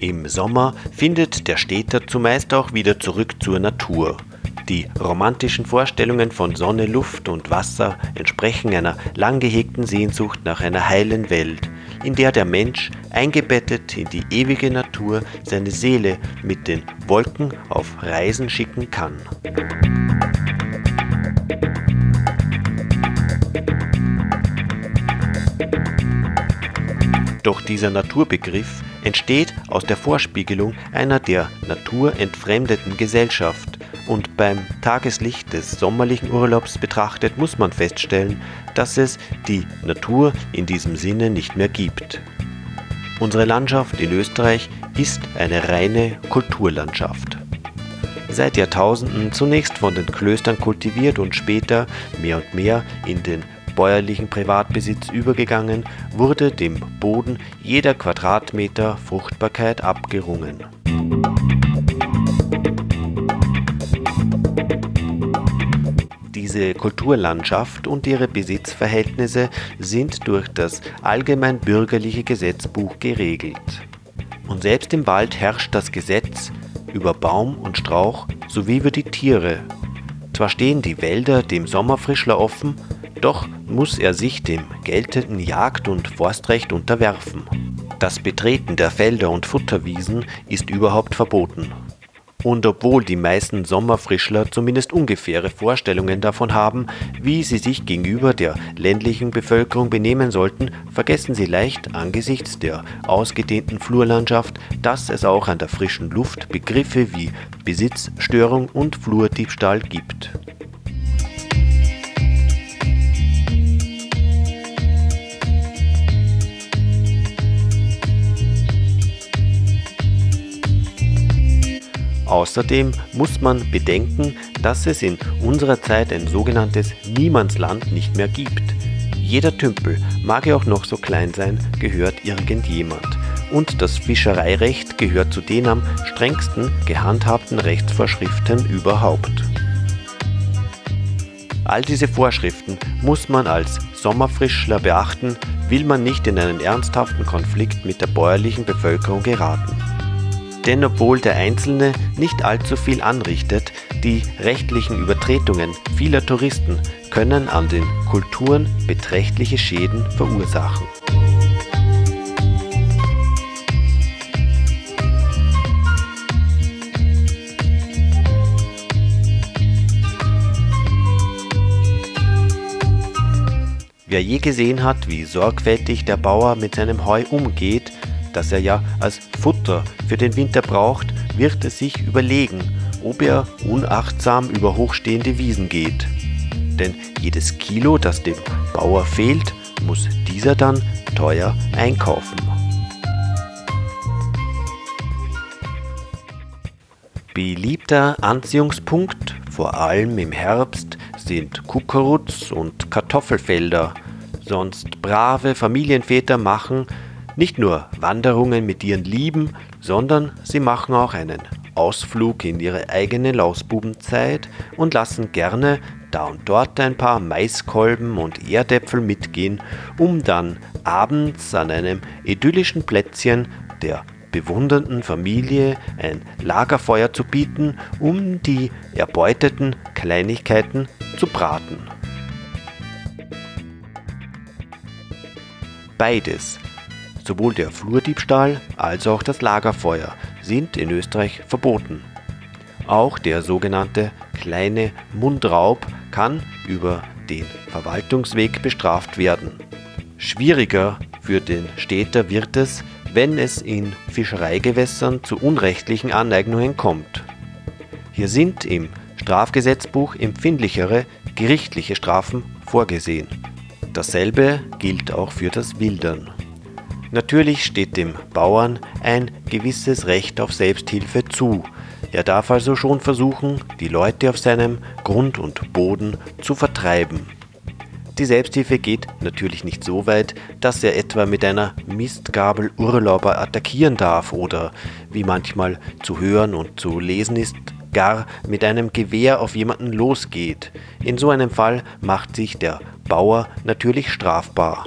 Im Sommer findet der Städter zumeist auch wieder zurück zur Natur. Die romantischen Vorstellungen von Sonne, Luft und Wasser entsprechen einer lang gehegten Sehnsucht nach einer heilen Welt, in der der Mensch, eingebettet in die ewige Natur, seine Seele mit den Wolken auf Reisen schicken kann. Doch dieser Naturbegriff entsteht aus der Vorspiegelung einer der Natur entfremdeten Gesellschaft und beim Tageslicht des sommerlichen Urlaubs betrachtet muss man feststellen, dass es die Natur in diesem Sinne nicht mehr gibt. Unsere Landschaft in Österreich ist eine reine Kulturlandschaft. Seit Jahrtausenden zunächst von den Klöstern kultiviert und später mehr und mehr in den bäuerlichen Privatbesitz übergegangen, wurde dem Boden jeder Quadratmeter Fruchtbarkeit abgerungen. Diese Kulturlandschaft und ihre Besitzverhältnisse sind durch das allgemein bürgerliche Gesetzbuch geregelt. Und selbst im Wald herrscht das Gesetz über Baum und Strauch sowie über die Tiere. Zwar stehen die Wälder dem Sommerfrischler offen, doch muss er sich dem geltenden Jagd- und Forstrecht unterwerfen. Das Betreten der Felder und Futterwiesen ist überhaupt verboten. Und obwohl die meisten Sommerfrischler zumindest ungefähre Vorstellungen davon haben, wie sie sich gegenüber der ländlichen Bevölkerung benehmen sollten, vergessen sie leicht angesichts der ausgedehnten Flurlandschaft, dass es auch an der frischen Luft Begriffe wie Besitzstörung und Flurdiebstahl gibt. Außerdem muss man bedenken, dass es in unserer Zeit ein sogenanntes Niemandsland nicht mehr gibt. Jeder Tümpel, mag er auch noch so klein sein, gehört irgendjemand. Und das Fischereirecht gehört zu den am strengsten gehandhabten Rechtsvorschriften überhaupt. All diese Vorschriften muss man als Sommerfrischler beachten, will man nicht in einen ernsthaften Konflikt mit der bäuerlichen Bevölkerung geraten. Denn obwohl der Einzelne nicht allzu viel anrichtet, die rechtlichen Übertretungen vieler Touristen können an den Kulturen beträchtliche Schäden verursachen. Wer je gesehen hat, wie sorgfältig der Bauer mit seinem Heu umgeht, das er ja als Futter für den Winter braucht, wird er sich überlegen, ob er unachtsam über hochstehende Wiesen geht. Denn jedes Kilo, das dem Bauer fehlt, muss dieser dann teuer einkaufen. Beliebter Anziehungspunkt, vor allem im Herbst, sind Kukuruz und Kartoffelfelder. Sonst brave Familienväter machen nicht nur Wanderungen mit ihren Lieben, sondern sie machen auch einen Ausflug in ihre eigene Lausbubenzeit und lassen gerne da und dort ein paar Maiskolben und Erdäpfel mitgehen, um dann abends an einem idyllischen Plätzchen der bewundernden Familie ein Lagerfeuer zu bieten, um die erbeuteten Kleinigkeiten zu braten. Beides Sowohl der Flurdiebstahl als auch das Lagerfeuer sind in Österreich verboten. Auch der sogenannte kleine Mundraub kann über den Verwaltungsweg bestraft werden. Schwieriger für den Städter wird es, wenn es in Fischereigewässern zu unrechtlichen Aneignungen kommt. Hier sind im Strafgesetzbuch empfindlichere gerichtliche Strafen vorgesehen. Dasselbe gilt auch für das Wildern. Natürlich steht dem Bauern ein gewisses Recht auf Selbsthilfe zu. Er darf also schon versuchen, die Leute auf seinem Grund und Boden zu vertreiben. Die Selbsthilfe geht natürlich nicht so weit, dass er etwa mit einer Mistgabel Urlauber attackieren darf oder, wie manchmal zu hören und zu lesen ist, gar mit einem Gewehr auf jemanden losgeht. In so einem Fall macht sich der Bauer natürlich strafbar.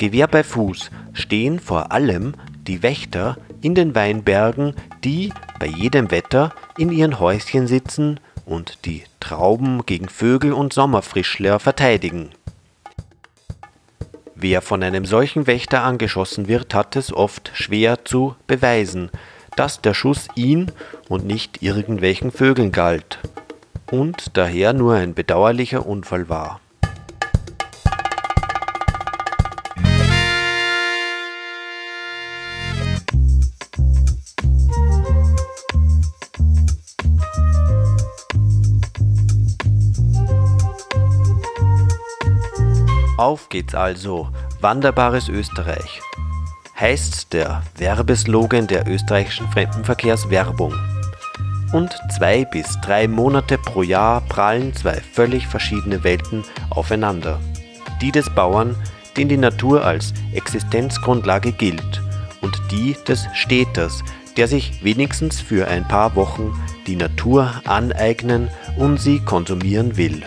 Gewehr bei Fuß stehen vor allem die Wächter in den Weinbergen, die bei jedem Wetter in ihren Häuschen sitzen und die Trauben gegen Vögel und Sommerfrischler verteidigen. Wer von einem solchen Wächter angeschossen wird, hat es oft schwer zu beweisen, dass der Schuss ihn und nicht irgendwelchen Vögeln galt und daher nur ein bedauerlicher Unfall war. Auf geht's also, wanderbares Österreich. Heißt der Werbeslogan der österreichischen Fremdenverkehrswerbung. Und zwei bis drei Monate pro Jahr prallen zwei völlig verschiedene Welten aufeinander. Die des Bauern, den die Natur als Existenzgrundlage gilt, und die des Städters, der sich wenigstens für ein paar Wochen die Natur aneignen und sie konsumieren will.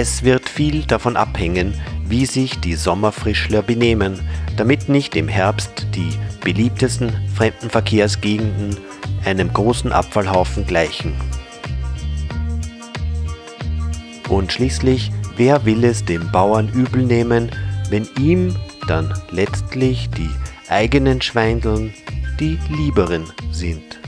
Es wird viel davon abhängen, wie sich die Sommerfrischler benehmen, damit nicht im Herbst die beliebtesten Fremdenverkehrsgegenden einem großen Abfallhaufen gleichen. Und schließlich, wer will es dem Bauern übel nehmen, wenn ihm dann letztlich die eigenen Schweindeln die lieberen sind?